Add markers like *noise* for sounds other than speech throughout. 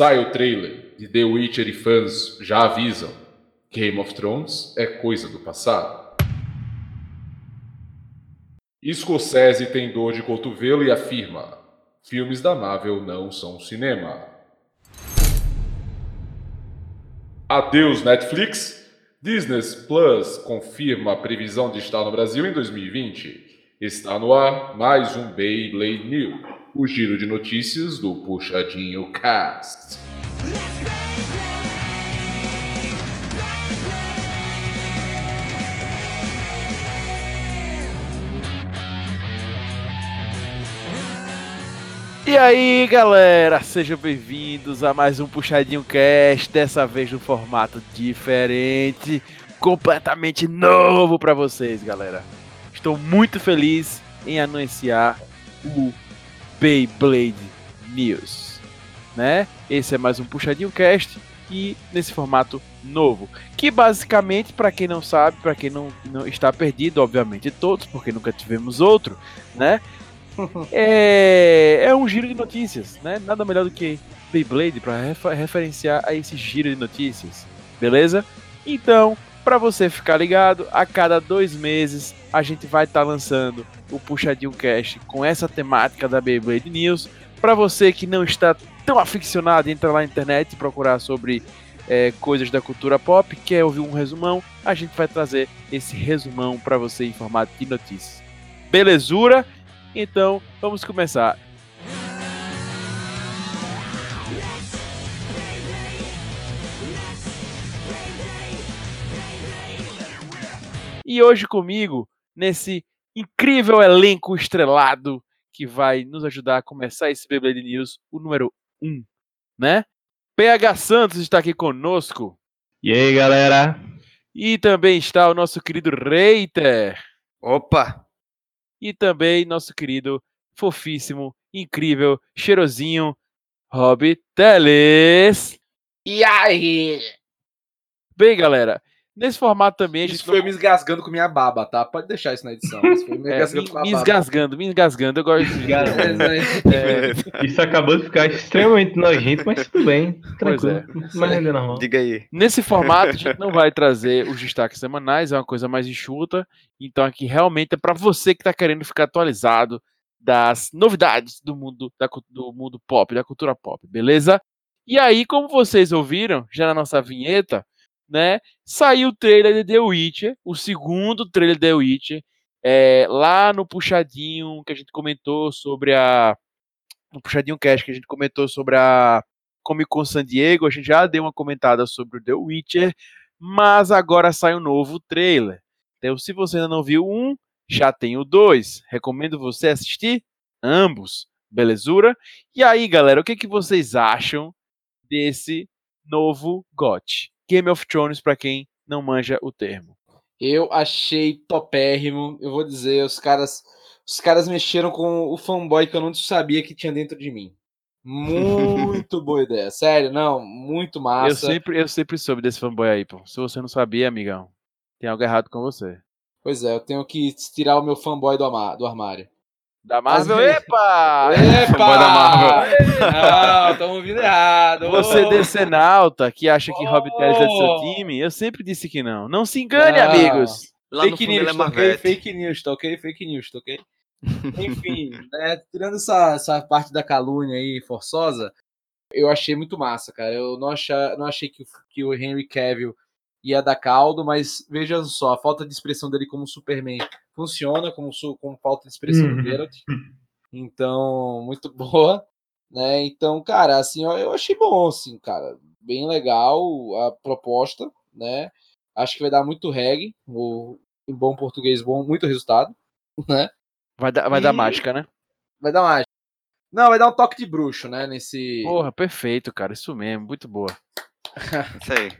Sai o trailer de The Witcher e fãs já avisam. Game of Thrones é coisa do passado. Scorsese tem dor de cotovelo e afirma: filmes da Marvel não são cinema. Adeus Netflix. Disney Plus confirma a previsão de estar no Brasil em 2020. Está no ar mais um Beyblade New, o giro de notícias do Puxadinho Cast. E aí, galera, sejam bem-vindos a mais um Puxadinho Cast, dessa vez no formato diferente, completamente novo para vocês, galera. Estou muito feliz em anunciar o Beyblade News, né? Esse é mais um Puxadinho Cast e nesse formato novo, que basicamente, para quem não sabe, para quem não, não está perdido, obviamente todos, porque nunca tivemos outro, né? *laughs* é, é um giro de notícias, né? Nada melhor do que Beyblade para refer referenciar a esse giro de notícias, beleza? Então, para você ficar ligado, a cada dois meses a gente vai estar tá lançando o Puxadinho Cast com essa temática da Beyblade News. Para você que não está tão aficionado, entra lá na internet e procurar sobre é, coisas da cultura pop, quer ouvir um resumão, a gente vai trazer esse resumão para você em formato de notícias. Belezura? Então, vamos começar. E hoje comigo, nesse incrível elenco estrelado que vai nos ajudar a começar esse Beyblade News, o número 1, né? PH Santos está aqui conosco. E aí, galera? E também está o nosso querido Reiter. Opa! e também nosso querido, fofíssimo, incrível, cheirosinho, Rob Teles. E aí? Bem, galera, nesse formato também. Isso foi me esgasgando com minha baba, tá? Pode deixar isso na edição. Isso foi me, *laughs* é, me, me esgasgando, me esgasgando. Eu gosto de. *laughs* é, *laughs* isso acabou de ficar extremamente nojento, mas tudo bem. Tranquilo. É. Mas ainda normal. Diga aí. Nesse formato, a gente não vai trazer os destaques semanais, é uma coisa mais enxuta. Então, aqui realmente é para você que está querendo ficar atualizado das novidades do mundo, da, do mundo pop, da cultura pop, beleza? E aí, como vocês ouviram já na nossa vinheta, né? Saiu o trailer de The Witcher, o segundo trailer de The Witcher, é, lá no puxadinho que a gente comentou sobre a no puxadinho cast que a gente comentou sobre a Comic Con San Diego, a gente já deu uma comentada sobre o The Witcher, mas agora sai um novo trailer. Então, se você ainda não viu um, já tem o dois. Recomendo você assistir ambos, belezura? E aí, galera, o que, que vocês acham desse novo GOT? Game of Thrones para quem não manja o termo. Eu achei topérrimo. Eu vou dizer, os caras, os caras mexeram com o fanboy que eu não sabia que tinha dentro de mim. Muito *laughs* boa ideia, sério, não, muito massa. Eu sempre, eu sempre soube desse fanboy aí, pô. Se você não sabia, amigão, tem algo errado com você. Pois é, eu tenho que tirar o meu fanboy do, do armário. Da Marvel, epa! *laughs* Epa! da Marvel. Não, estamos ouvindo errado. Você decenalta que acha que oh. Rob é do seu time, eu sempre disse que não. Não se engane, não. amigos. Lá fake news, é ok? Fake news, tá ok? Fake news, tá ok? *laughs* Enfim, né, tirando essa, essa parte da calúnia aí forçosa, eu achei muito massa, cara. Eu não, achei, não achei que, que o Henry Cavill ia dar caldo, mas veja só, a falta de expressão dele como Superman funciona como, como falta de expressão uhum. do Geralt. Então, muito *laughs* boa. Né? Então, cara, assim, eu achei bom, assim, cara. Bem legal a proposta, né? Acho que vai dar muito reggae, ou, em bom português, bom, muito resultado, *laughs* né? Vai dar, vai e... dar mágica, né? Vai dar mágica. Não, vai dar um toque de bruxo, né? Nesse. Porra, perfeito, cara. Isso mesmo, muito boa. *laughs* Isso aí.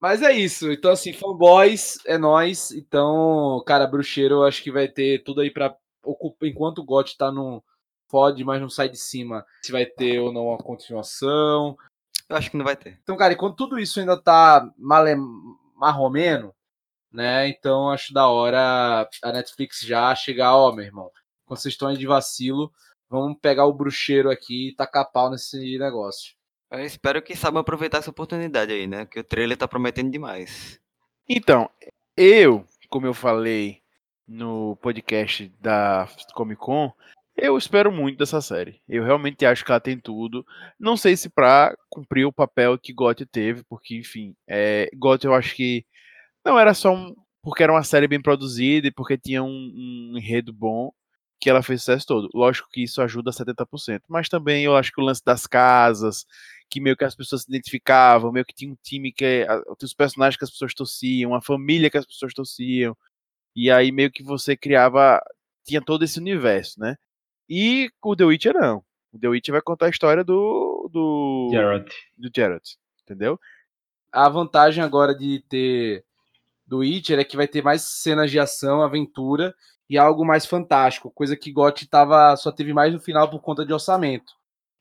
Mas é isso. Então, assim, fanboys é nós. Então, cara, bruxeiro, eu acho que vai ter tudo aí pra ocupar. Enquanto o GOT tá no. Fode, mas não sai de cima. Se vai ter ou não uma continuação. Eu acho que não vai ter. Então, cara, enquanto tudo isso ainda tá male, marromeno, né? Então, acho da hora a Netflix já chegar, ó, meu irmão. Quando vocês estão aí de vacilo, vamos pegar o bruxeiro aqui e tacar pau nesse negócio. Eu espero que saibam aproveitar essa oportunidade aí, né? Que o trailer tá prometendo demais. Então, eu, como eu falei no podcast da Comic Con, eu espero muito dessa série. Eu realmente acho que ela tem tudo. Não sei se pra cumprir o papel que GOT teve, porque, enfim, é, GOT eu acho que não era só um. Porque era uma série bem produzida e porque tinha um, um enredo bom que ela fez sucesso todo. Lógico que isso ajuda 70%, mas também eu acho que o lance das casas, que meio que as pessoas se identificavam, meio que tinha um time que tinha os personagens que as pessoas torciam, uma família que as pessoas torciam, e aí meio que você criava, tinha todo esse universo, né? E o The Witcher não. O The Witcher vai contar a história do do Geralt. do Geralt, entendeu? A vantagem agora de ter do Witcher é que vai ter mais cenas de ação, aventura e algo mais fantástico, coisa que GOT tava, só teve mais no final por conta de orçamento.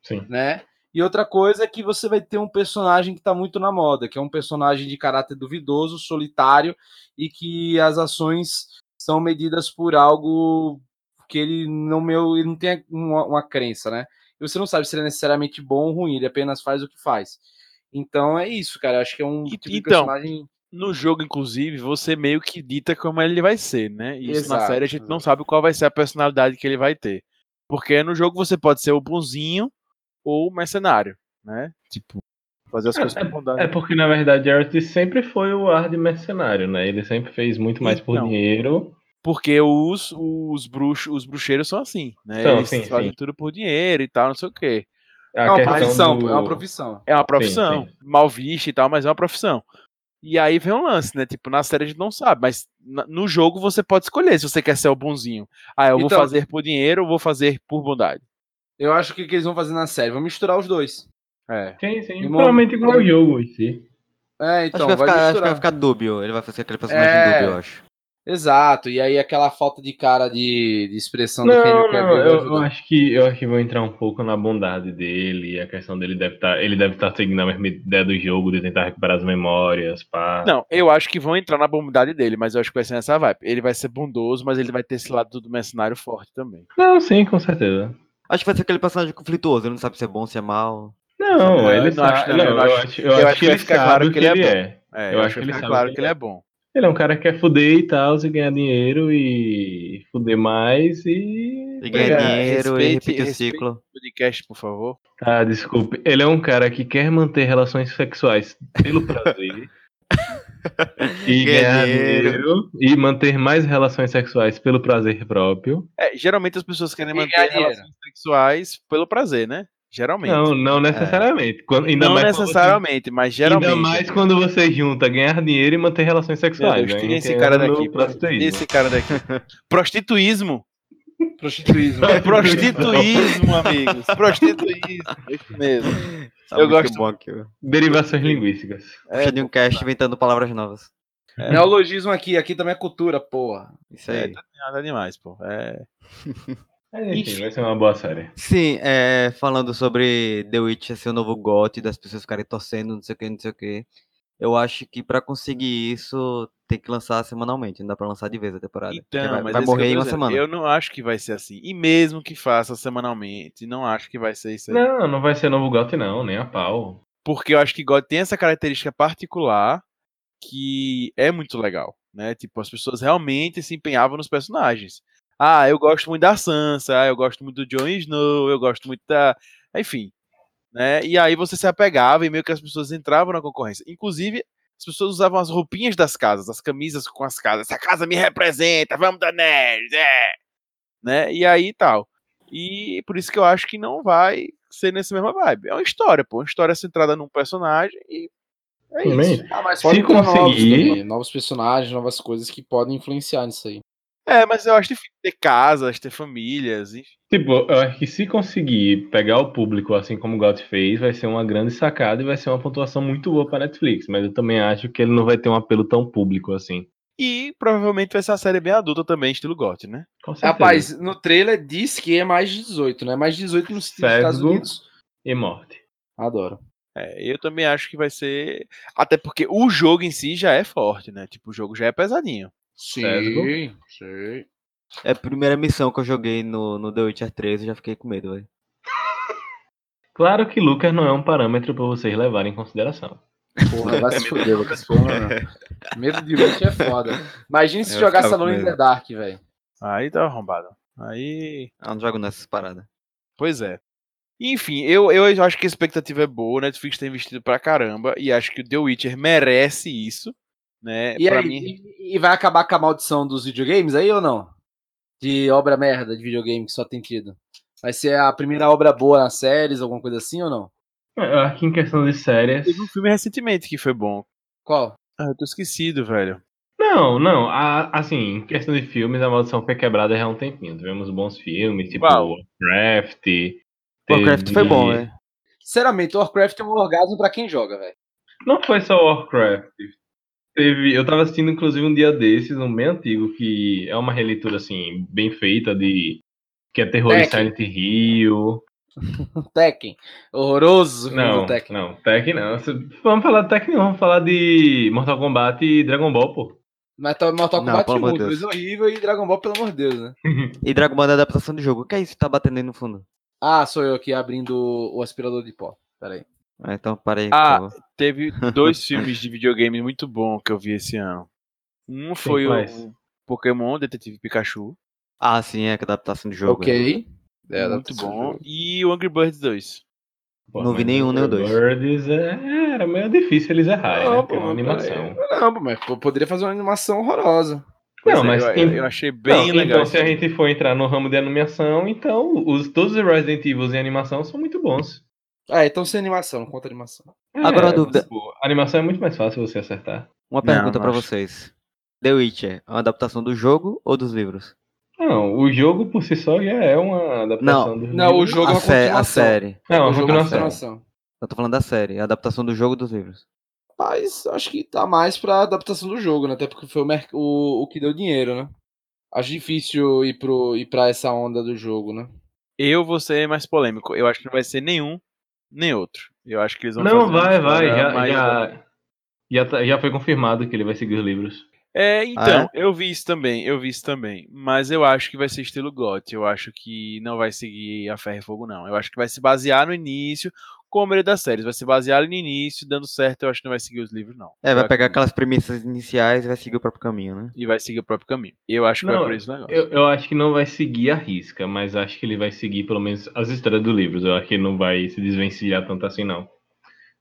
Sim. Né? E outra coisa é que você vai ter um personagem que está muito na moda, que é um personagem de caráter duvidoso, solitário e que as ações são medidas por algo que ele não meu, ele não tem uma, uma crença, né? E você não sabe se ele é necessariamente bom ou ruim, ele apenas faz o que faz. Então é isso, cara. Acho que é um tipo de então, personagem no jogo, inclusive, você meio que dita como ele vai ser, né? E isso Exato, na série a gente não sabe qual vai ser a personalidade que ele vai ter. Porque no jogo você pode ser o bonzinho ou mercenário, né? Tipo, fazer as É, coisas com bondade. É porque, na verdade, Geralt sempre foi o ar de mercenário, né? Ele sempre fez muito mais por Então. dinheiro. Porque os, os, bruxos, os bruxeiros são assim, né? São, Eles sim, fazem sim. tudo por dinheiro e tal, não sei o quê. A é uma profissão, do- é uma profissão. É uma profissão, sim. mal vista e tal, mas é uma profissão. E aí vem um lance, né? Tipo, na série a gente não sabe, mas no jogo você pode escolher se você quer ser o bonzinho. Ah, eu vou Então- fazer por dinheiro ou vou fazer por bondade. Eu acho que o que eles vão fazer na série, vão misturar os dois. É. Sim, sim. E Provavelmente igual o jogo em si. É, então, acho, que vai vai ficar, acho que vai ficar dúbio. Ele vai fazer aquele personagem É. dúbio, eu acho. Exato, e aí aquela falta de cara de, de expressão do que Não, ele quer não, ver. vai eu, eu acho que eu acho que vou entrar um pouco na bondade dele, e a questão dele deve estar, ele deve estar seguindo a mesma ideia do jogo de tentar recuperar as memórias, pá. Não, eu acho que vão entrar na bondade dele, mas eu acho que vai ser nessa vibe. Ele vai ser bondoso, mas ele vai ter esse lado do mercenário forte também. Não, sim, com certeza. Acho que vai ser aquele personagem conflituoso. Ele não sabe se é bom, se é mal. Não, ele não não, não, eu eu acho- eu eu acho acho que ele ficar sabe claro o que ele é ele bom. é. É, Eu eu, acho que ele fica claro que ele é bom. Ele é um cara que quer fuder e tal, e ganhar dinheiro e fuder mais e. E ganha Obrigado. dinheiro e Respeite- repete o respeite- ciclo. Podcast, por favor. Ah, desculpe. Ele é um cara que quer manter relações sexuais pelo prazer. *laughs* e Ganha *laughs* ganhar dinheiro. E manter mais relações sexuais pelo prazer próprio. É, geralmente as pessoas querem E manter relações sexuais pelo prazer, né? Geralmente. Não, não necessariamente. Quando, ainda Não mais quando necessariamente, mas Você, geralmente. ainda mais quando você junta ganhar dinheiro e manter relações sexuais. Deus, né? tira esse cara daqui. Esse cara daqui. *laughs* Prostituísmo. Prostituísmo. Prostituísmo, amigos. Prostituísmo. É isso mesmo. Tá Eu gosto- bom aqui. Derivações linguísticas. Puxa de um cast inventando palavras novas. Neologismo aqui, aqui também é cultura, porra. Isso É, aí. Nada demais, pô. É. Mas, *laughs* enfim, vai ser uma boa série. Sim, é, falando sobre The Witcher ser o novo GOT, das pessoas ficarem torcendo, não sei o que, não sei o que. Eu acho que pra conseguir isso tem que lançar semanalmente, não dá pra lançar de vez a temporada. Então, vai, mas vai eu morrer em uma semana. Eu não acho que vai ser assim. E mesmo que faça semanalmente, não acho que vai ser isso aí. Não, não vai ser novo GOT, não, nem a pau. Porque eu acho que God tem essa característica particular que é muito legal, né? Tipo, as pessoas realmente se empenhavam nos personagens. Ah, eu gosto muito da Sansa, eu gosto muito do Jon Snow, eu gosto muito da... Enfim, né? E aí você se apegava e meio que as pessoas entravam na concorrência. Inclusive, as pessoas usavam as roupinhas das casas, as camisas com as casas. Essa casa me representa, vamos da nerd, é! Né? E aí tal. E por isso que eu acho que não vai ser nessa mesma vibe. É uma história, pô. Uma história centrada num personagem e é isso. Ah, mas pode novos, conseguir- também, novos personagens, novas coisas que podem influenciar nisso aí. É, mas eu acho difícil ter casas, ter famílias, enfim. Tipo, eu acho que se conseguir pegar o público assim como o GOT fez, vai ser uma grande sacada e vai ser uma pontuação muito boa pra Netflix. Mas eu também acho que ele não vai ter um apelo tão público assim. E provavelmente vai ser uma série bem adulta também, estilo GOT, né? Com certeza. Rapaz, no trailer diz que é mais de 18, né? Mais de 18 nos Estados Sesgo. Unidos. E morte. Adoro. É, eu também acho que vai ser. Até porque o jogo em si já é forte, né? Tipo, o jogo já é pesadinho. Sim, sim. É a primeira missão que eu joguei no, no The Witcher 3, eu já fiquei com medo, velho. Claro que Lucas não é um parâmetro para vocês levarem em consideração. Porra, vai se fuder, Lucas. Porra, medo de Witch é foda. Imagina se Eu Alone com in medo. the Dark, velho. Aí tá arrombado. Aí. Eu não jogo nessas paradas. Pois é. Enfim, eu, eu acho que a expectativa é boa. O Netflix tem investido pra caramba. E acho que o The Witcher merece isso. Né? E aí, mim. e, e vai acabar com a maldição dos videogames aí ou não? De obra merda de videogame que só tem tido. Vai ser a primeira obra boa nas séries, alguma coisa assim ou não? Eu acho que em questão de séries. Teve um filme recentemente que foi bom. Qual? Ah, eu tô esquecido, velho. Não, não. a- assim, em questão de filmes, a maldição foi quebrada já há um tempinho. Tivemos bons filmes, tipo Qual? Warcraft. Warcraft teve- foi bom, né? Sinceramente, Warcraft é um orgasmo pra quem joga, velho. Não foi só Warcraft. Teve, eu tava assistindo, inclusive, um dia desses, um bem antigo, que é uma releitura, assim, bem feita de. Que é terror de Tekken. Silent Hill. *laughs* Tekken. Horroroso Não, do Tekken. não, Tekken não. Vamos falar de Tekken não, vamos falar de Mortal Kombat e Dragon Ball, pô. Mas tá- Mortal Não, Kombat pelo tinha amor de muito, Deus. coisa horrível e Dragon Ball, pelo amor de Deus, né? *laughs* E Dragon Ball é a adaptação do jogo. O que é isso que tá batendo aí no fundo? Ah, sou eu aqui abrindo o aspirador de pó. Pera aí. Ah, então parei. Ah. Teve dois *laughs* filmes de videogame muito bons que eu vi esse ano. Um foi quais? o Pokémon Detetive Pikachu. Ah, sim, é que é a adaptação do jogo. ok. É, muito adaptação do bom. E o Angry Birds 2. Pô, Não vi nenhum, nem o dois. Birds é, era meio difícil eles errarem, né? Não, Porque é pô, uma animação. peraí. Não, mas poderia fazer uma animação horrorosa. Pois Não, é, mas eu, tem- eu achei bem Não, legal. Então, se a gente for entrar no ramo de animação, então os, todos os Resident Evil em animação são muito bons. Ah, então sem animação, não conta animação. Agora uma É, dúvida. tipo, a animação é muito mais fácil você acertar. Uma Não, pergunta não pra acho. vocês. The Witcher é uma adaptação do jogo ou dos livros? Não, o jogo por si só já é uma adaptação Não, dos não, o livros. jogo é a, uma sé- a série. Não, a O jogo é uma continuação. Eu tô falando da série. A adaptação do jogo dos livros. Mas acho que tá mais pra adaptação do jogo, né? Até porque foi o, o, o que deu dinheiro, né? Acho difícil ir, pro, ir pra essa onda do jogo, né? Eu vou ser mais polêmico. Eu acho que não vai ser nenhum, nem outro. Eu acho que eles vão Não, vai, vai. Já, mais- já, já, tá- já foi confirmado que ele vai seguir os livros. É, então, Ah, eu vi isso também, eu vi isso também. Mas eu acho que vai ser estilo GOT. Eu acho que não vai seguir a ferro e fogo, não. Eu acho que vai se basear no início, como a maioria das séries. Vai se basear no início, dando certo, eu acho que não vai seguir os livros, não. É, vai Eu pegar aquelas premissas iniciais e vai seguir o próprio caminho, né? E vai seguir o próprio caminho. Eu acho que Não, vai por esse negócio. Eu, eu acho que não vai seguir a risca, mas acho que ele vai seguir pelo menos as histórias dos livros. Eu acho que ele não vai se desvencilhar tanto assim, não.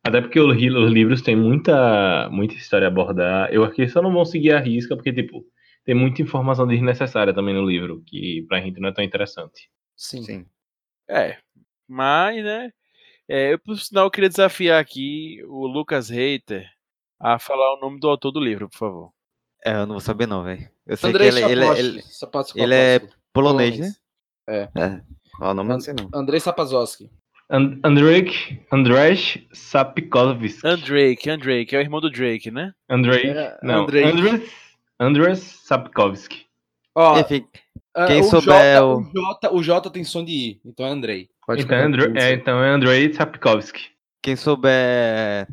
Até porque os, livros têm muita, muita história a abordar. Eu acho que eles só não vão seguir a risca, porque, tipo, tem muita informação desnecessária também no livro, que pra gente não é tão interessante. Sim. Sim. É, mas, né? É, eu, por sinal, eu queria desafiar aqui o Lucas Reiter a falar o nome do autor do livro, por favor. É, eu não vou saber não, velho. Eu sei Andrei que ele, ele, Sapkowski, ele, ele é polonês, né? É. É. Qual o nome? Não sei não. Andrei Sapazowski. And, Andrzej, Andrzej Sapkowski. Andrake, Andrake, é o irmão do Drake, né? Andrzej, É, não, Andrzej. Andrzej, Andrzej Sapkowski. Ó, Enfim, ah, quem o souber J, o- o... J, o J tem som de I, então é Andrei. Pode Então, é, isso então é Andrzej Sapkowski. quem souber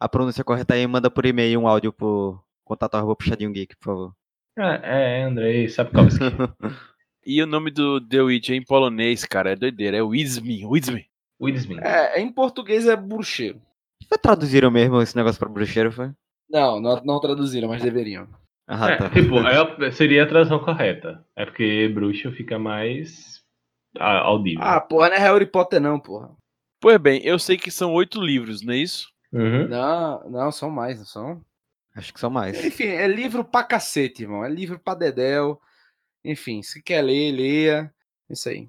a pronúncia correta aí, manda por e-mail um áudio pro contato arroba puxadinho geek, por favor. É, é Andrzej Sapkowski. *laughs* E o nome do The Witch em polonês, cara, é doideira. É Wizmi, Wizmi. Widesman. É, em português é bruxeiro. Foi traduziram mesmo esse negócio pra bruxeiro, foi? Não, não, não traduziram, mas deveriam. Ah, É, tá. tipo, é- seria a tradução correta. É porque bruxo fica mais audível. Ah, porra, não é Harry Potter não, porra. Pois bem, eu sei que são oito livros, não é isso? Uhum. Não, não, são mais, não são? Acho que são mais. Enfim, é livro pra cacete, irmão. É livro pra dedéu. Enfim, se quer ler, leia. Isso aí.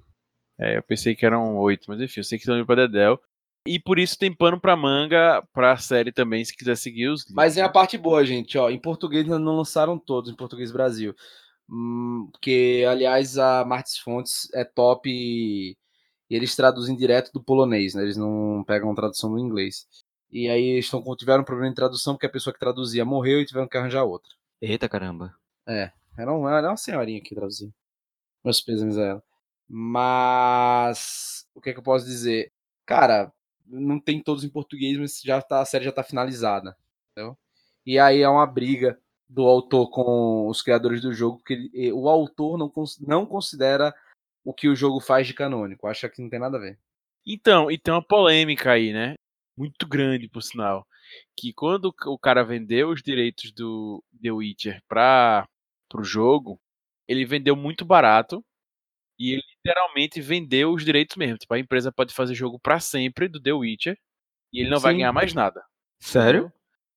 É, eu pensei que eram oito, mas enfim, eu sei que são livros pra Dedel. E por isso tem pano pra manga pra série também, se quiser seguir os livros. Mas é a parte boa, gente, ó. Em português ainda não lançaram todos, em português Brasil. Hum, porque, aliás, a Martins Fontes é top e, eles traduzem direto do polonês, né? Eles não pegam tradução do inglês. E aí eles tão, tiveram um problema de tradução porque a pessoa que traduzia morreu e tiveram que arranjar outra. Eita caramba. Era uma, era uma senhorinha que traduzia. Meus pêsames a ela. Mas o que, é que eu posso dizer? Cara, não tem todos em português, mas já tá, a série já tá finalizada. Entendeu? E aí é uma briga do autor com os criadores do jogo, porque ele- e- o autor não, não considera o que o jogo faz de canônico. Acha que não tem nada a ver. Então, e tem uma polêmica aí, né? Muito grande, por sinal. Que quando o cara vendeu os direitos do The Witcher para o jogo, ele vendeu muito barato e ele literalmente vendeu os direitos mesmo. Tipo, a empresa pode fazer jogo para sempre do The Witcher e ele não Sim. vai ganhar mais nada. Sério?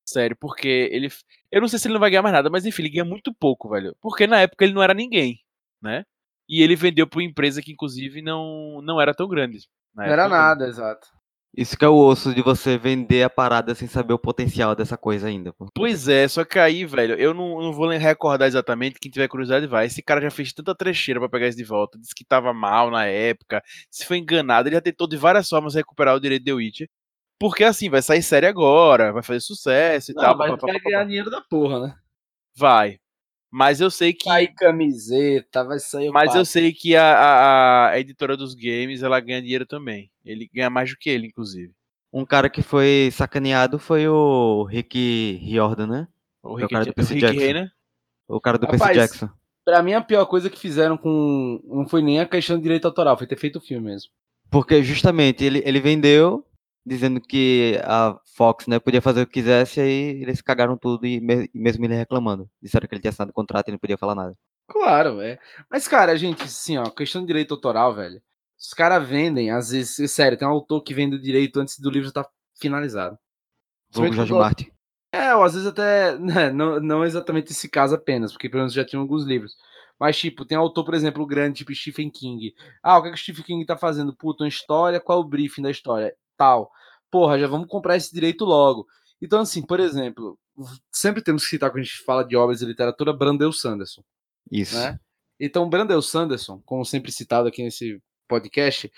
Sério, porque ele. Eu não sei se ele não vai ganhar mais nada, mas enfim, ele ganha muito pouco, velho. Porque na época ele não era ninguém, né? E ele vendeu para uma empresa que, inclusive, não, não era tão grande. Não era nada, exato. Isso que é o osso de você vender a parada sem saber o potencial dessa coisa ainda. Pô. Pois é, só que aí, velho, eu não, não vou recordar exatamente. Quem tiver curiosidade vai. Esse cara já fez tanta trecheira para pegar isso de volta. Disse que tava mal na época. Se foi enganado, ele já tentou de várias formas recuperar o direito de Witcher. Porque assim, vai sair série agora, vai fazer sucesso e não, tal. Mas vai ganhar dinheiro da porra, né? Vai. Mas eu sei que. Vai camiseta, vai sair. Mas eu sei que a, a, a, editora dos games ela ganha dinheiro também. Ele ganha mais do que ele, inclusive. Um cara que foi sacaneado foi o Rick Riordan, né? O, Rick, o cara do Percy Jackson. né? O cara do Rapaz, Percy Jackson. Pra mim, a pior coisa que fizeram com. Não foi nem a questão de direito autoral, foi ter feito o filme mesmo. Porque justamente ele, ele vendeu dizendo que a Fox né, podia fazer o que quisesse, aí eles cagaram tudo e mesmo ele reclamando. Disseram que ele tinha assinado contrato e não podia falar nada. Claro, é. Mas, cara, gente, assim, ó, questão de direito autoral, velho. Os caras vendem, às vezes, sério, tem um autor que vende o direito antes do livro estar tá finalizado. O Jorge Martin. É, ou às vezes até. *laughs* Né, não, não exatamente esse caso apenas, porque pelo menos já tinha alguns livros. Mas, tipo, tem autor, por exemplo, grande, tipo Stephen King. Ah, o que, é que o Stephen King tá fazendo? Puta, uma história, qual é o briefing da história? Tal. Porra, já vamos comprar esse direito logo. Então, assim, por exemplo, sempre temos que citar quando a gente fala de obras de literatura, Brandel Sanderson. Isso. Né? Então, Brandel Sanderson, como sempre citado aqui nesse podcast,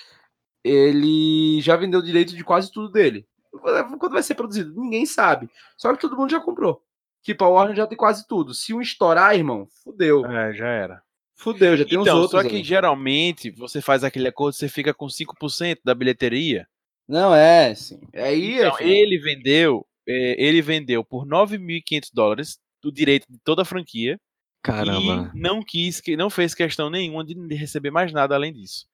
ele já vendeu direito de quase tudo dele. Quando vai ser produzido? Ninguém sabe. Só que todo mundo já comprou. Tipo, a Warner já tem quase tudo. Se um estourar, irmão, fudeu. É, já era. Fudeu, já tem então, uns outros. Só que aí. geralmente você faz aquele acordo, você fica com 5% da bilheteria. Não, é, sim. Aí, então, ele vendeu, é, ele vendeu por 9.500 dólares o direito de toda a franquia. Caramba. E não quis, não fez questão nenhuma de receber mais nada além disso.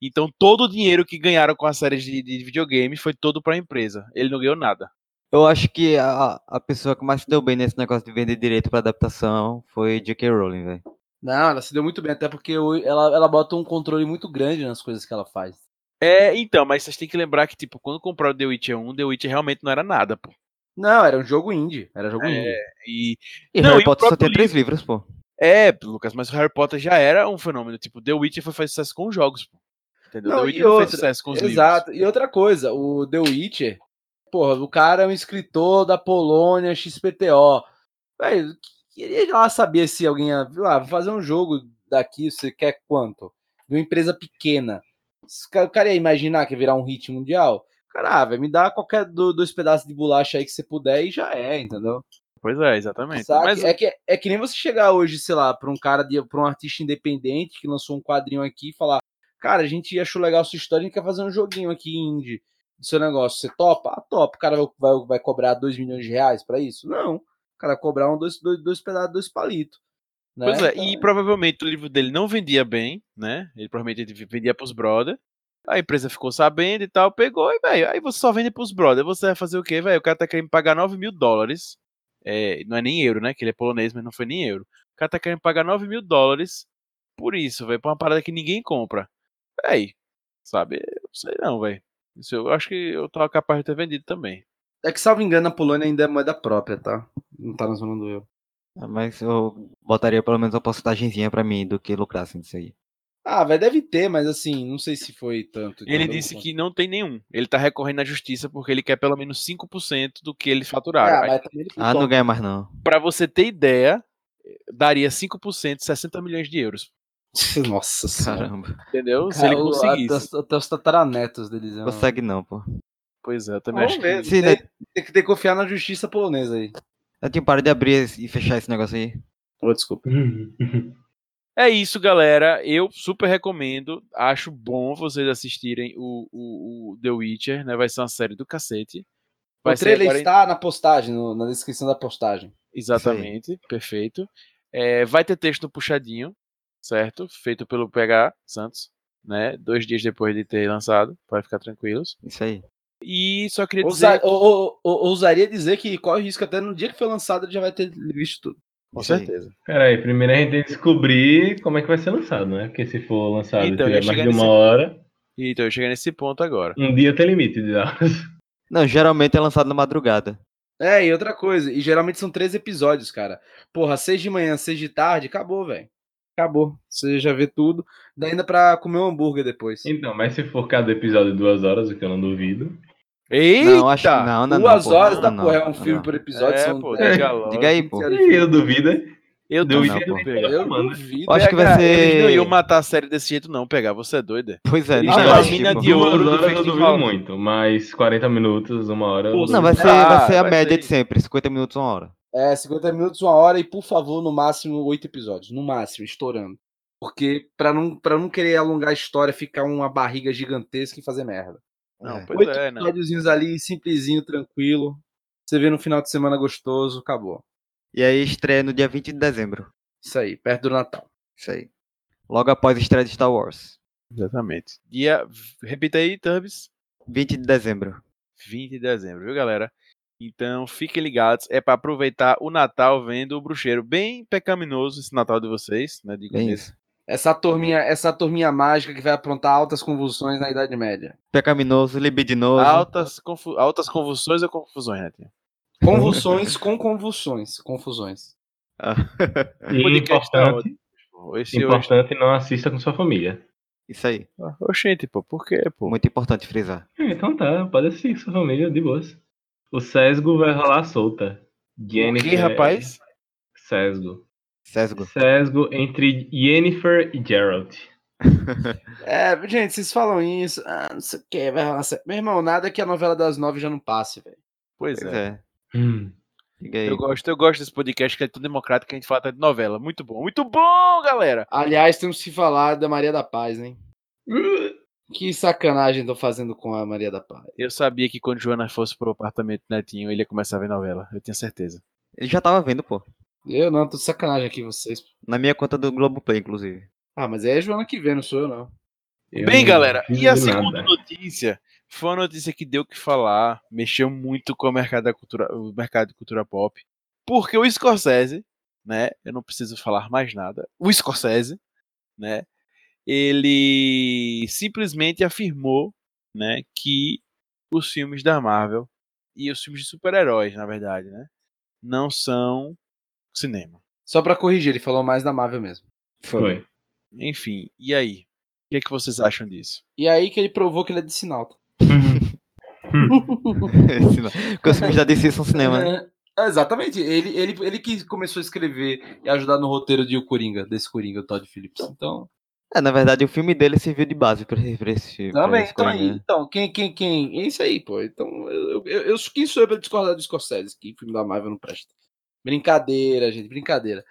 Então todo o dinheiro que ganharam com a série de, de videogames foi todo para a empresa. Ele não ganhou nada. Eu acho que a, a pessoa que mais se deu bem nesse negócio de vender direito para adaptação foi J.K. Rowling, velho. Não, ela se deu muito bem, até porque ela, ela bota um controle muito grande nas coisas que ela faz. É, então, mas vocês têm que lembrar que, tipo, quando compraram The Witcher 1, The Witcher realmente não era nada, pô. Não, era um jogo indie. Era jogo é, indie. E, e não, Harry Potter só tem livro. três livros, pô. É, Lucas, mas o Harry Potter já era um fenômeno. Tipo, The Witcher foi fazer sucesso com os jogos, pô. Entendeu? Não, The Witcher outra, fez sucesso com os exato. livros. E outra coisa, o The Witcher, porra, o cara é um escritor da Polônia, XPTO. Velho, queria lá saber se alguém ia. Ah, vou fazer um jogo daqui, você quer quanto? De uma empresa pequena o cara ia imaginar que ia virar um hit mundial? Cara, ah, vai me dar qualquer dois pedaços de bolacha aí que você puder e já é, entendeu? Pois é, exatamente. Mas... É, que, é que nem você chegar hoje, sei lá, para um cara, para um artista independente que lançou um quadrinho aqui e falar: Cara, a gente achou legal a sua história e quer fazer um joguinho aqui indie do seu negócio. Você topa? Ah, top. O cara vai, vai, vai cobrar 2 milhões de reais para isso? Não. O cara vai cobrar um dois, dois, dois pedaços, dois palitos. Né? Pois é, então... e provavelmente o livro dele não vendia bem, né? Ele provavelmente vendia pros brother. A empresa ficou sabendo e tal, pegou e, velho, aí você só vende pros brother. Você vai fazer o quê, velho? O cara tá querendo pagar 9 mil dólares. É, não é nem euro, né? Que ele é polonês, mas não foi nem euro. O cara tá querendo pagar 9 mil dólares por isso, velho. Por uma parada que ninguém compra. Véi, sabe? Eu não sei não, velho. Isso eu acho que eu tô capaz de ter vendido também. É que, salvo engano, a Polônia ainda é moeda própria, tá? Não tá na zona do euro. Ah, mas eu botaria pelo menos uma porcentagemzinha pra mim do que lucrasse nisso aí. Ah, vai deve ter, mas assim, não sei se foi tanto. Ele disse que não tem nenhum. Ele tá recorrendo à justiça porque ele quer pelo menos 5% do que ele faturaram. Ah, ah não ganha mais não. Pra você ter ideia, daria 5%, 60 milhões de euros. *laughs* Nossa Caramba. Entendeu? Se ele conseguisse. Até, os tataranetos deles. Não consegue não, pô. Pois é, eu também Vamos acho ver, que... Tem, né? tem, que ter confiar na justiça polonesa aí. Eu tenho parado de abrir e fechar esse negócio aí. Oh, desculpa. *laughs* É isso, galera. Eu super recomendo. Acho bom vocês assistirem o, o, o The Witcher, né? Vai ser uma série do cacete. Vai o trailer agora... está na postagem, no, na descrição da postagem. Exatamente, Sim. perfeito. É, vai ter texto no puxadinho, certo? Feito pelo PH Santos. né? Dois dias depois de ter lançado, pode ficar tranquilos. Isso aí. E só queria dizer. Ousa, ou, ou, ousaria dizer que corre risco até no dia que foi lançado ele já vai ter visto tudo. Com aí. certeza. Peraí, primeiro a gente tem que descobrir como é que vai ser lançado, né? Porque se for lançado Então, tiver mais de uma nesse- hora, Então eu cheguei nesse ponto agora. um dia tem limite de dados. *laughs* Não, geralmente é lançado na madrugada. É, e outra coisa, e geralmente são três episódios, cara. Porra, seis de manhã, seis de tarde, acabou, velho. Acabou. Você já vê tudo. Dá ainda pra comer um hambúrguer depois. Então, mas se for cada episódio duas horas, o que eu não duvido. Eita! Não, acho que não, não, Duas não, horas não, da não, porra, é um não, filme não. por episódio. É, são pô, diga logo. Diga aí, pô. Eu duvido. Eu duvido não, pô. não. Eu Mano. duvido. Eu acho que vai Pegar, ser- Eles não iam matar a série desse jeito, não, pegar. Você é doido? é? Pois é, não, mas, mina tipo, de ouro do eu duvido muito, mas 40 minutos, uma hora. Pô. Não, vai ser, Ah, vai ser a vai média ser. de sempre, 50 minutos, uma hora. É, 50 minutos, uma hora e, por favor, no máximo, oito episódios. No máximo, estourando. Porque pra não, pra não querer alongar a história, ficar uma barriga gigantesca e fazer merda. Não, É. pois Oito é, episódiozinhos ali, simplesinho, tranquilo. Você vê no final de semana gostoso, acabou. E aí estreia no dia 20 de dezembro. Isso aí, perto do Natal. Isso aí. Logo após a estreia de Star Wars. Exatamente. Dia. Repita aí, Tubbs. 20 de dezembro. 20 de dezembro, viu, galera? Então, fiquem ligados. É pra aproveitar o Natal vendo o bruxeiro. Bem pecaminoso esse Natal de vocês, né? Digo Bem mesmo. isso. Essa turminha, essa turminha mágica que vai aprontar altas convulsões na Idade Média. Pecaminoso, libidinoso. Altas, confu- altas convulsões ou confusões, né, tio? Convulsões com convulsões. Confusões. *laughs* E podcast tá importante, hoje. importante não assista com sua família. Isso aí. Oxente, pô, por quê, pô? Muito importante frisar. É, Então tá, pode assistir com sua família de boas. O Sesgo vai rolar solta. O Jennifer... que, rapaz? Sesgo. Sesgo. Sesgo entre Yennefer e Geralt. *laughs* É, gente, vocês falam isso. Ah, não sei o que, vai rolar. certo. Meu irmão, nada que a novela das nove já não passe, velho. Pois Pois é. é. Hum. Eu gosto, eu gosto desse podcast que é tudo democrático, que a gente fala até de novela. Muito bom, muito bom, galera! Aliás, temos que falar da Maria da Paz, hein? Que sacanagem tô fazendo com a Maria da Paz. Eu sabia que quando Joana fosse pro apartamento do Netinho, ele ia começar a ver novela. Eu tinha certeza. Ele já tava vendo, pô. Eu não, tô de sacanagem aqui vocês. Na minha conta do Globoplay, inclusive. Ah, mas é a Joana que vê, não sou eu, não. Eu Bem, não galera, e a segunda nada. notícia foi uma notícia que deu o que falar, mexeu muito com o mercado da cultura, o mercado de cultura pop, porque o Scorsese, né, eu não preciso falar mais nada, o Scorsese, né, ele simplesmente afirmou, né, que os filmes da Marvel e os filmes de super-heróis, na verdade, né, não são cinema. Só pra corrigir, ele falou mais da Marvel mesmo. Foi. Enfim, e aí? O que, é que vocês acham disso? E aí que ele provou que ele é de Sinalta. *laughs* Porque os filmes da DC são cinema, né? É, exatamente. Ele, ele, ele que começou a escrever e ajudar no roteiro de O Coringa, desse Coringa, o Todd Phillips. Então, É, na verdade, o filme dele serviu de base pra, pra esse filme. também, então, aí, né? então, quem, quem, quem? É isso aí, pô. Então, eu, eu, eu, quem sou eu pra discordar do Scorsese? Que filme da Marvel não presta. Brincadeira, gente, brincadeira.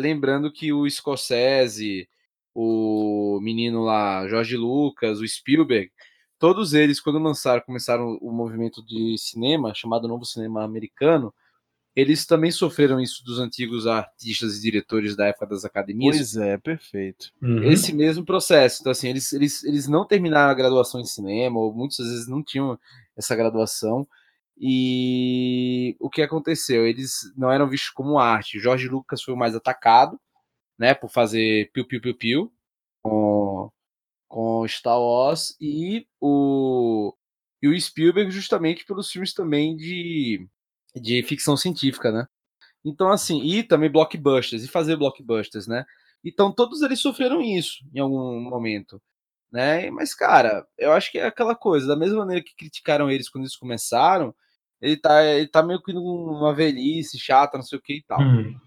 Lembrando que o Scorsese, o menino lá, Jorge Lucas, o Spielberg, todos eles, quando lançaram, começaram o movimento de cinema, chamado Novo Cinema Americano, eles também sofreram isso dos antigos artistas e diretores da época das academias. Pois é, perfeito. Uhum. Esse mesmo processo. Então, assim, eles, eles, eles não terminaram a graduação em cinema, ou muitas vezes não tinham essa graduação. E o que aconteceu? Eles não eram vistos como arte. Jorge Lucas foi o mais atacado, né, por fazer piu piu piu piu com, com Star Wars e o e o Spielberg justamente pelos filmes também de, de ficção científica, né? Então assim, e também blockbusters e fazer blockbusters, né? Então todos eles sofreram isso em algum momento, né? Mas cara, eu acho que é aquela coisa, da mesma maneira que criticaram eles quando eles começaram, ele tá, ele tá meio que numa velhice chata, não sei o que e tal. Hum.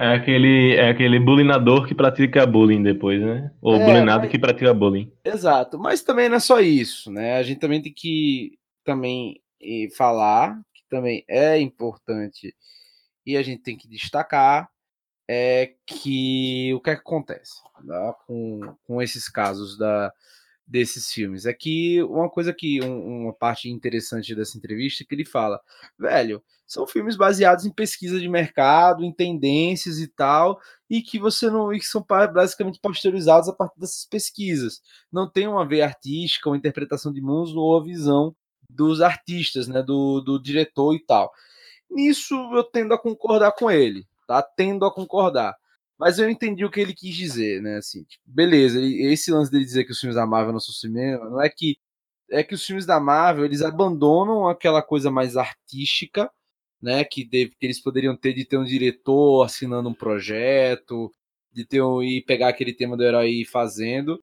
É aquele, é aquele bullyingador que pratica bullying depois, né? Ou É, bullyingado mas- que pratica bullying. Exato, mas também não é só isso, né? A gente também tem que também falar que também é importante e a gente tem que destacar é que o que, é que acontece tá? com, com esses casos da, desses filmes. É que uma coisa que um, uma parte interessante dessa entrevista é que ele fala, velho, são filmes baseados em pesquisa de mercado, em tendências e tal, e que você não e que são basicamente pasteurizados a partir dessas pesquisas. Não tem uma veia artística, uma interpretação de mundos ou a visão dos artistas, né, do, do diretor e tal. Nisso eu tendo a concordar com ele, tá? Tendo a concordar. Mas eu entendi o que ele quis dizer, né? Assim, tipo, beleza, esse lance dele dizer que os filmes da Marvel não são cinema, não é que é que os filmes da Marvel eles abandonam aquela coisa mais artística, né? Que, deve, que eles poderiam ter de ter um diretor assinando um projeto, de ter um, e pegar aquele tema do herói fazendo,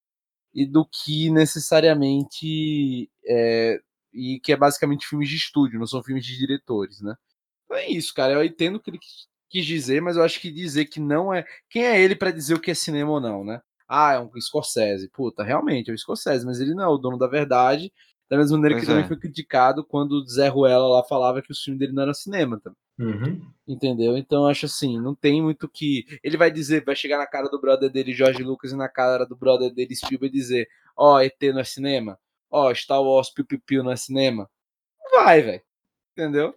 e do que necessariamente é, e que é basicamente filmes de estúdio, não são filmes de diretores, né? Então é isso, cara. Eu entendo que ele quis dizer, mas eu acho que dizer que não é. Quem é ele para dizer o que é cinema ou não, né? Ah, é um Scorsese. Puta, realmente é um Scorsese, mas ele não é o dono da verdade. Da mesma maneira pois que é. também foi criticado quando o Zé Ruela lá falava que o filme dele não era cinema também. Uhum. Entendeu? Então eu acho assim, não tem muito que. Ele vai dizer, vai chegar na cara do brother dele, Jorge Lucas, e na cara do brother dele, Spielberg, e dizer: Ó, oh, ET não é cinema? Ó, oh, Star Wars Piu Piu Piu não é cinema? Vai, velho. Entendeu?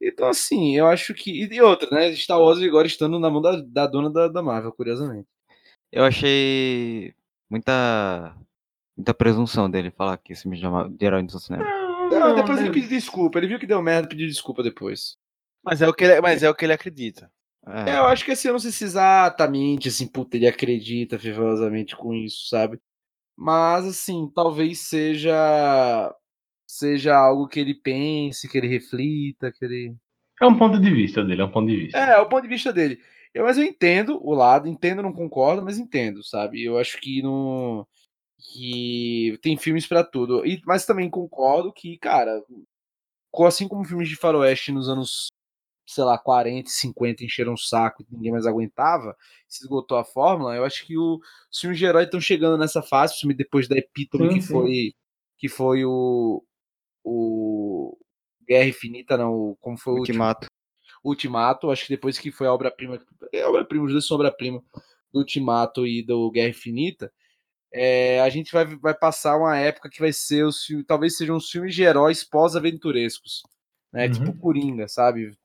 Então, assim, eu acho que. E outra, né? Star Wars agora estando na mão da, da dona da, da Marvel, curiosamente. Eu achei muita. Muita presunção dele falar que esse me chama de herói do cinema. Não, não, depois ele pediu desculpa. Ele viu que deu merda pediu desculpa depois. Mas é o que ele, mas é o que ele acredita. É. é eu acho que assim, eu não sei se exatamente assim, puta, ele acredita fervorosamente com isso, sabe? Mas assim, talvez seja seja algo que ele pense, que ele reflita, que ele. É um ponto de vista dele, é um ponto de vista. É, é o ponto de vista dele. Eu, mas eu entendo o lado, entendo, não concordo, mas entendo, sabe? Eu acho que não. Que tem filmes para tudo. E, mas também concordo que, cara, assim como filmes de faroeste nos anos, sei lá, 40 50 encheram o saco e ninguém mais aguentava, se esgotou a fórmula, eu acho que o, os filmes de herói estão chegando nessa fase, depois da epítome sim, que sim. foi que foi o, o Guerra Infinita, não, como foi o Ultimato. Último, Ultimato, acho que depois que foi a obra-prima, é obra-prima, os dois são obra-prima do Ultimato e do Guerra Infinita, é, a gente vai, vai passar uma época que vai ser os talvez sejam os filmes de heróis pós-aventurescos, né? Uhum. Tipo Coringa, sabe?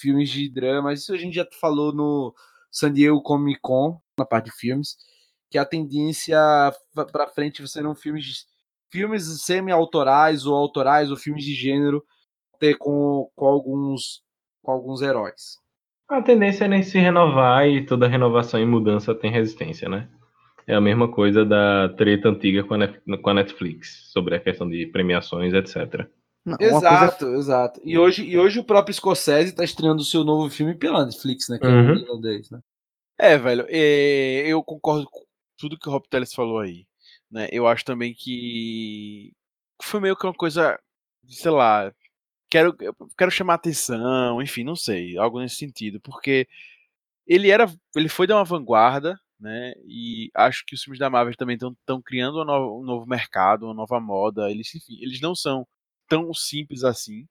filmes de drama, isso a gente já falou no San Diego Comic Con, na parte de filmes, que a tendência para frente vai ser um filmes de filmes semi-autorais ou autorais ou filmes de gênero ter com, com alguns com alguns heróis. A tendência é nem se renovar e toda renovação e mudança tem resistência, né? É a mesma coisa da treta antiga com a Netflix, sobre a questão de premiações, etc. Não, exato, coisa... exato. E hoje, e hoje o próprio Scorsese está estreando o seu novo filme pela Netflix, né? Que uhum. é o uhum. irlandês, né? É, velho, é, eu concordo com tudo que o Rob Teles falou aí. Né? Eu acho também que foi meio que uma coisa, sei lá, quero, quero chamar atenção, enfim, não sei, algo nesse sentido, porque ele era, ele foi de uma vanguarda, né? E acho que os filmes da Marvel também estão criando um novo, um novo, mercado, uma nova moda. Eles, enfim, eles não são tão simples assim.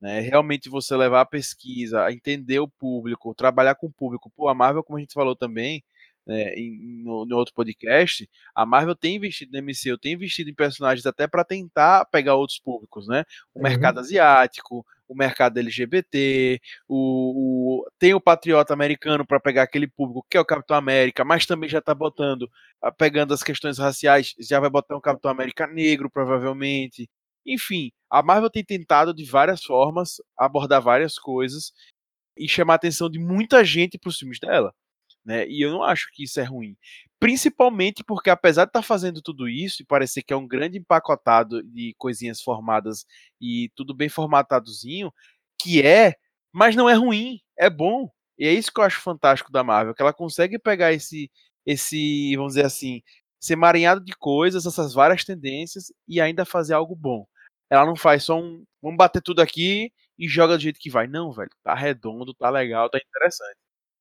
Né? Realmente você levar a pesquisa, entender o público, trabalhar com o público. Pô, a Marvel, como a gente falou também, né, em, no, no, outro podcast, a Marvel tem investido no MCU, tem investido em personagens até para tentar pegar outros públicos, né? O uhum. mercado asiático, o mercado LGBT, o, o tem o patriota americano para pegar aquele público que é o Capitão América, mas também já está botando, ah, pegando as questões raciais, já vai botar um Capitão América negro, provavelmente. Enfim, a Marvel tem tentado de várias formas abordar várias coisas e chamar a atenção de muita gente para os filmes dela. Né? E eu não acho que isso é ruim. Principalmente porque, apesar de estar tá fazendo tudo isso e parecer que é um grande empacotado de coisinhas formadas e tudo bem formatadozinho, que é, mas não é ruim, é bom. E é isso que eu acho fantástico da Marvel, que ela consegue pegar esse, esse vamos dizer assim, ser emaranhado de coisas, essas várias tendências e ainda fazer algo bom. Ela não faz só um, vamos bater tudo aqui e joga do jeito que vai. Não, velho, tá redondo, tá legal, tá interessante,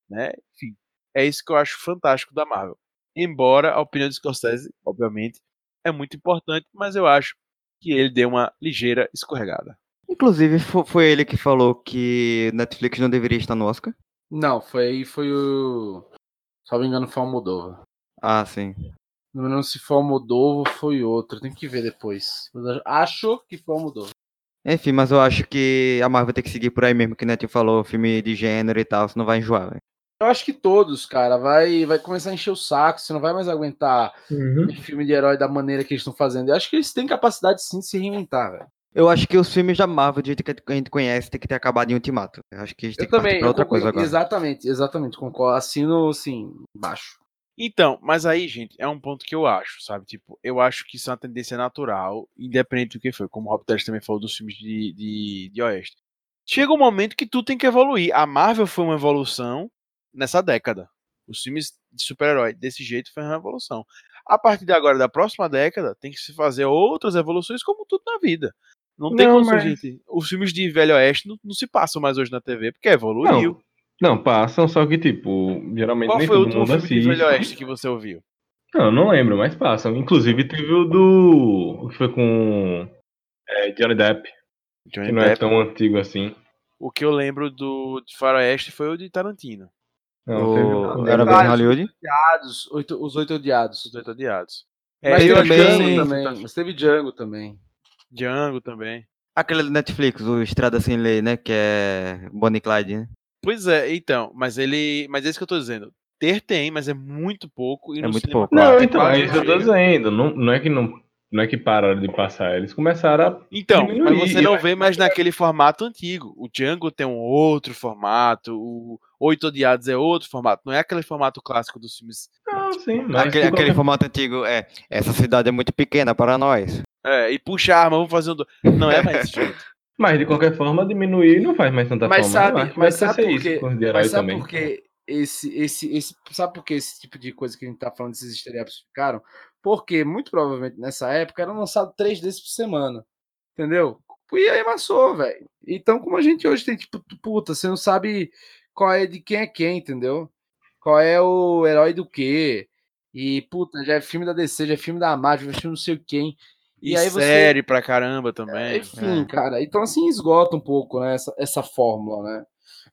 né? Enfim, é isso que eu acho fantástico da Marvel. Embora a opinião de Scorsese, obviamente, é muito importante, mas eu acho que ele deu uma ligeira escorregada. Inclusive, foi ele que falou que Netflix não deveria estar no Oscar? Não, foi foi o. Se não me engano, foi o Moldova. Ah, sim. Não lembro se foi o Almodóvar ou foi outro. Tem que ver depois. Acho que foi o Almodóvar. Enfim, mas eu acho que a Marvel tem que seguir por aí mesmo, que o Netinho falou, filme de gênero e tal, senão vai enjoar, velho. Eu acho que todos, cara, vai, vai começar a encher o saco, você não vai mais aguentar Uhum. filme de herói da maneira que eles estão fazendo. Eu acho que eles têm capacidade sim de se reinventar, velho. Eu acho que os filmes da Marvel, do jeito que a gente conhece, tem que ter acabado em Ultimato. Eu acho que a gente tem Eu que também, pra outra coisa agora. exatamente, exatamente, concordo. Assino, assim, baixo. Então, mas aí, gente, é um ponto que eu acho, sabe? Tipo, eu acho que isso é uma tendência natural, independente do que foi, como o Rob Teles também falou dos filmes de, de, de Oeste. Chega um momento que tudo tem que evoluir. A Marvel foi uma evolução nessa década. Os filmes de super-herói desse jeito foi uma evolução. A partir de agora, da próxima década, tem que se fazer outras evoluções, como tudo na vida. Não tem Não, como mas- gente. Os filmes de Velho Oeste não, não se passam mais hoje na TV, porque evoluiu. Não, passam, só que, tipo, geralmente Qual nem foi o todo último mundo assiste. Velho Oeste que você ouviu? Não, não lembro, mas passam. Inclusive teve o do. O que foi com. é, Johnny Depp, Johnny que não é Depp. tão antigo assim. O que eu lembro do de Faroeste foi o de Tarantino. Não, teve O... o- Era. Hollywood? Odiados, oito- os oito odiados. Os Oito Odiados. Mas eu teve que Django sim, também. Mas teve Django também. Django também. Aquele do Netflix, o Estrada Sem Lei, né? Que é Bonnie Clyde, né? Pois é, então, mas ele. Mas é isso que eu tô dizendo. Ter tem, mas é muito pouco. E É muito pouco. Não, quase- então, é isso que eu tô dizendo. Não, não é que não. Não é que pararam de passar, eles começaram a. Então, diminuir, mas você não vê mais naquele formato antigo. O Django tem um outro formato, o Oito Odiados é outro formato. Não é aquele formato clássico dos filmes. Não, sim, mas. Aquele, aquele formato antigo é essa cidade é muito pequena para nós. É, e puxa a arma, vamos fazer um. do- Não é mais *laughs* jeito. Mas de qualquer forma, diminuir não faz mais tanta Mas forma. sabe, que mas sabe ser por isso quê? com os de herói Mas sabe também. por que esse, esse, esse, sabe por que esse tipo de coisa que a gente tá falando desses estereótipos ficaram? Porque muito provavelmente nessa época eram lançados três desses por semana. Entendeu? E aí amassou, velho. Então, como a gente hoje tem, tipo, puta, você não sabe qual é de quem é quem, entendeu? Qual é o herói do quê? E, puta, já é filme da DC, já é filme da Marvel, já é filme não sei quem. E, E aí você- série pra caramba É, também. enfim, cara. Então, assim, esgota um pouco né, essa, essa fórmula, né?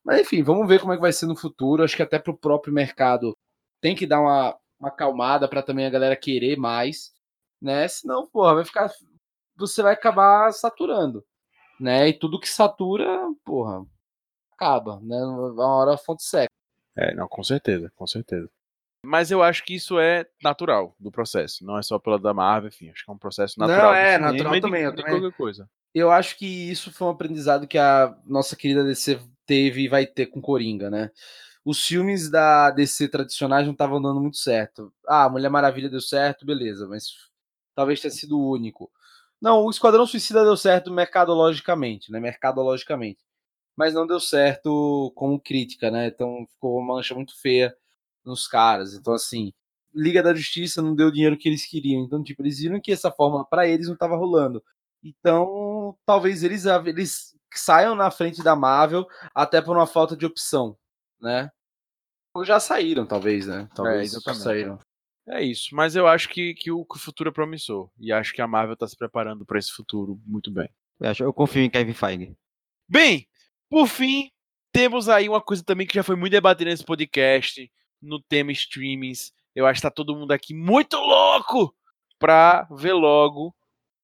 Mas, enfim, vamos ver como é que vai ser no futuro. Acho que até pro próprio mercado tem que dar uma, uma acalmada para também a galera querer mais, né? Senão, porra, vai ficar. Você vai acabar saturando, né? E tudo que satura, porra, acaba, né? Uma hora a fonte seca. É, não, com certeza, com certeza. Mas eu acho que isso é natural do processo, não é só pela da Marvel, enfim, acho que é um processo Não, natural. do é, cinema natural de- também, eu de também- qualquer coisa. Eu acho que isso foi um aprendizado que a nossa querida DC teve e vai ter com Coringa, né? Os filmes da DC tradicionais não estavam dando muito certo. Ah, Mulher Maravilha deu certo, beleza, mas talvez tenha sido o único. Não, o Esquadrão Suicida deu certo mercadologicamente, né? Mercadologicamente. Mas não deu certo como crítica, né? Então ficou uma mancha muito feia nos caras. Então, assim, Liga da Justiça não deu o dinheiro que eles queriam. Então, tipo, eles viram que essa fórmula para eles não estava rolando. Então, talvez eles, eles saiam na frente da Marvel até por uma falta de opção, né? Ou já saíram, talvez, né? Talvez exatamente. saíram. É isso, mas eu acho que, que, o, que o futuro é promissor. E acho que a Marvel tá se preparando para esse futuro muito bem. Eu, acho, eu confio em Kevin Feige. Bem, por fim, temos aí uma coisa também que já foi muito debatida nesse podcast, no tema streamings. Eu acho que tá todo mundo aqui muito louco pra ver logo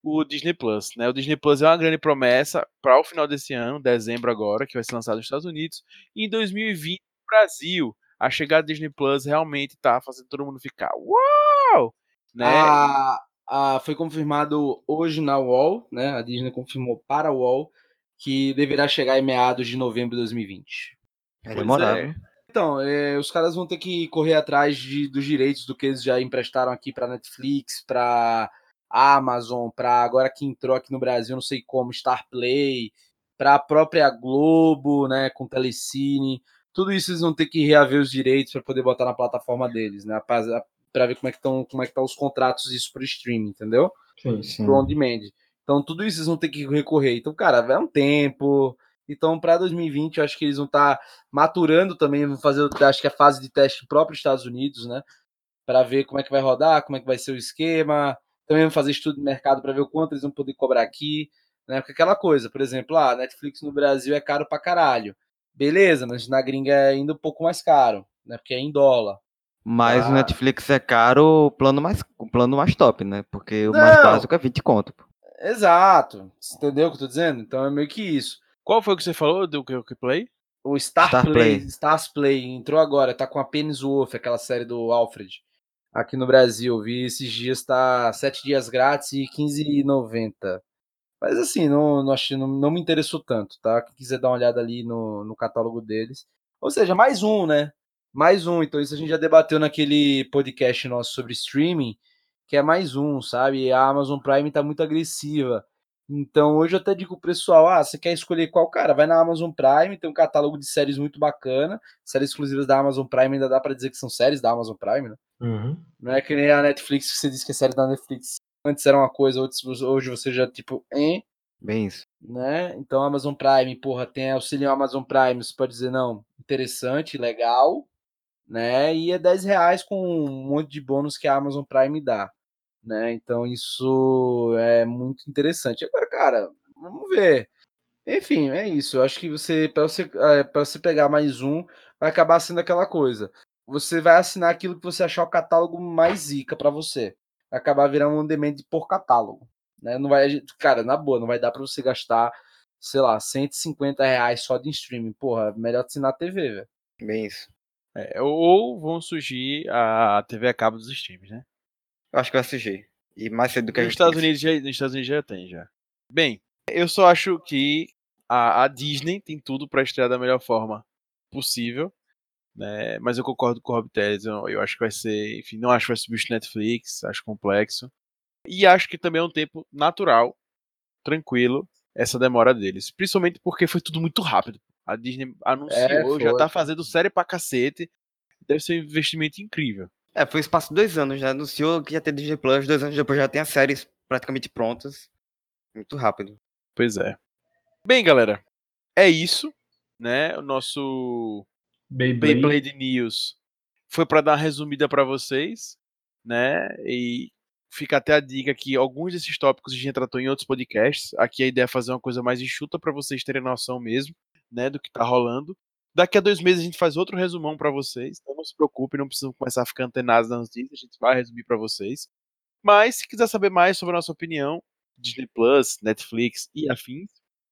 o Disney Plus, né? O Disney Plus é uma grande promessa para o final desse ano, dezembro agora, que vai ser lançado nos Estados Unidos, e em 2020 no Brasil. A chegada do Disney Plus realmente tá fazendo todo mundo ficar uau! Né? A, a, foi confirmado hoje na UOL, né? A Disney confirmou para a UOL que deverá chegar em meados de novembro de 2020. É demorado. é. Então, é, os caras vão ter que correr atrás de, dos direitos do que eles já emprestaram aqui para Netflix, para Amazon, para agora que entrou aqui no Brasil, não sei como, Star Play, para a própria Globo, né, com Telecine. Tudo isso eles vão ter que reaver os direitos para poder botar na plataforma deles, né, para ver como é que estão, como é que estão os contratos disso para streaming, entendeu? Sim. Sim. Pro on demand. Então, tudo isso eles vão ter que recorrer. Então, cara, é um tempo. Então, para 2020, eu acho que eles vão estar tá maturando também, vão fazer, acho que a fase de teste próprio Estados Unidos, né? Para ver como é que vai rodar, como é que vai ser o esquema. Também vão fazer estudo de mercado para ver o quanto eles vão poder cobrar aqui, né? Porque aquela coisa, por exemplo, a ah, Netflix no Brasil é caro pra caralho. Beleza, mas na gringa é ainda um pouco mais caro, né? Porque é em dólar. Mas Ah. o Netflix é caro, o plano mais, o plano mais top, né? Porque o Não. mais básico é 20 conto. Exato. Você entendeu o que eu tô dizendo? Então é meio que isso. Qual foi o que você falou do que que Play? O Star, Star Play, Play. Stars Play entrou agora, tá com a Pennyworth, aquela série do Alfred. Aqui no Brasil, vi esses dias, tá 7 dias grátis e 15,90. Mas assim, não, não, achei, não, não me interessou tanto, tá? Quem quiser dar uma olhada ali no, no catálogo deles. Ou seja, mais um, né? Mais um. Então, isso a gente já debateu naquele podcast nosso sobre streaming, que é mais um, sabe? A Amazon Prime tá muito agressiva. Então, hoje eu até digo pro pessoal: ah, você quer escolher qual cara? Vai na Amazon Prime, tem um catálogo de séries muito bacana. Séries exclusivas da Amazon Prime, ainda dá pra dizer que são séries da Amazon Prime, né? Uhum. Não é que nem a Netflix, que você diz que é série da Netflix. Antes era uma coisa, hoje você já, tipo, hein? Bem isso. né? Então, Amazon Prime, porra, tem auxílio Amazon Prime, você pode dizer, não, interessante, legal, né? E é 10 reais com um monte de bônus que a Amazon Prime dá, né? Então, isso é muito interessante. Agora, cara, vamos ver. Enfim, é isso. Eu acho que você, para você, para você pegar mais um, vai acabar sendo aquela coisa. Você vai assinar aquilo que você achar o catálogo mais zica para você. Vai acabar virando um on-demand por catálogo né? Não vai, cara, na boa, não vai dar para você gastar, sei lá, 150 reais só de streaming. Porra, melhor assinar a TV, velho. Bem isso. É, ou vão surgir a TV a cabo dos streams, né? Eu acho que vai surgir. E mais cedo do que a Nos gente Estados, pensa. Unidos já, nos Estados Unidos já tem, já. Bem, eu só acho que a, a Disney tem tudo para estrear da melhor forma possível, né? Mas eu concordo com o Rob Teles, eu, eu acho que vai ser, enfim, não acho que vai substituir Netflix, acho complexo. E acho que também é um tempo natural, tranquilo, essa demora deles. Principalmente porque foi tudo muito rápido. A Disney anunciou, É, já tá fazendo série pra cacete. Deve ser um investimento incrível. É, foi espaço de dois anos, né? Anunciou que ia ter Disney Plus, dois anos depois já tem as séries praticamente prontas. Muito rápido. Pois é. Bem, galera, é isso, né? O nosso Beyblade. Beyblade News foi para dar uma resumida para vocês, né? E fica até a dica que alguns desses tópicos a gente tratou em outros podcasts. Aqui a ideia é fazer uma coisa mais enxuta para vocês terem noção mesmo, né, do que tá rolando. Daqui a dois meses a gente faz outro resumão para vocês, então não se preocupem, não precisam começar a ficar antenados nas notícias, a gente vai resumir para vocês. Mas se quiser saber mais sobre a nossa opinião, Disney Plus, Netflix e afins,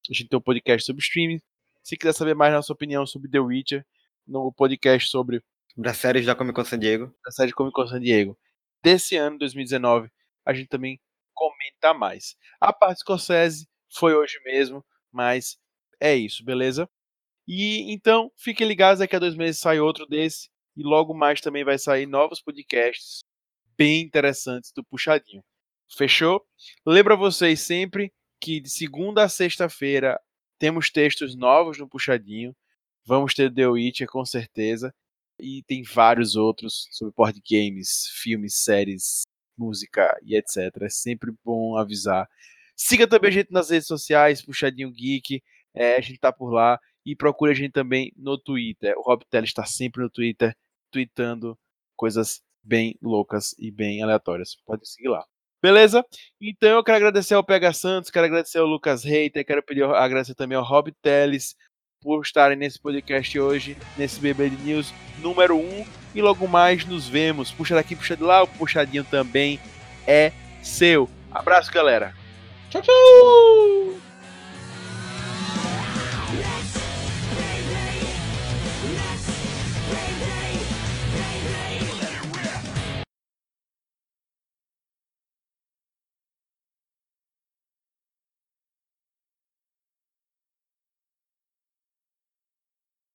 a gente tem um podcast sobre streaming. Se quiser saber mais nossa opinião sobre The Witcher, no podcast sobre Sobre as séries da Comic Con San Diego. a série Comic Con San Diego desse ano, 2019, a gente também comenta mais. A parte Scorsese foi hoje mesmo, mas é isso, beleza? E então, fiquem ligados, daqui a dois meses sai outro desse, e logo mais também vai sair novos podcasts bem interessantes do Puxadinho. Fechou? Lembra vocês sempre que de segunda a sexta-feira temos textos novos no Puxadinho. Vamos ter The Witcher com certeza. E tem vários outros sobre board games, filmes, séries, música e etc. É sempre bom avisar. Siga também a gente nas redes sociais, Puxadinho Geek. é, a gente tá por lá. E procure a gente também no Twitter. O Rob Teles está sempre no Twitter, tweetando coisas bem loucas e bem aleatórias. Pode seguir lá. Beleza? Então eu quero agradecer ao PH Santos, quero agradecer ao Lucas Reiter, quero pedir, agradecer também ao Rob Teles por estarem nesse podcast hoje, nesse Beyblade News número 1. E logo mais nos vemos. Puxa daqui, puxa de lá, o puxadinho também é seu. Abraço, galera. Tchau, tchau!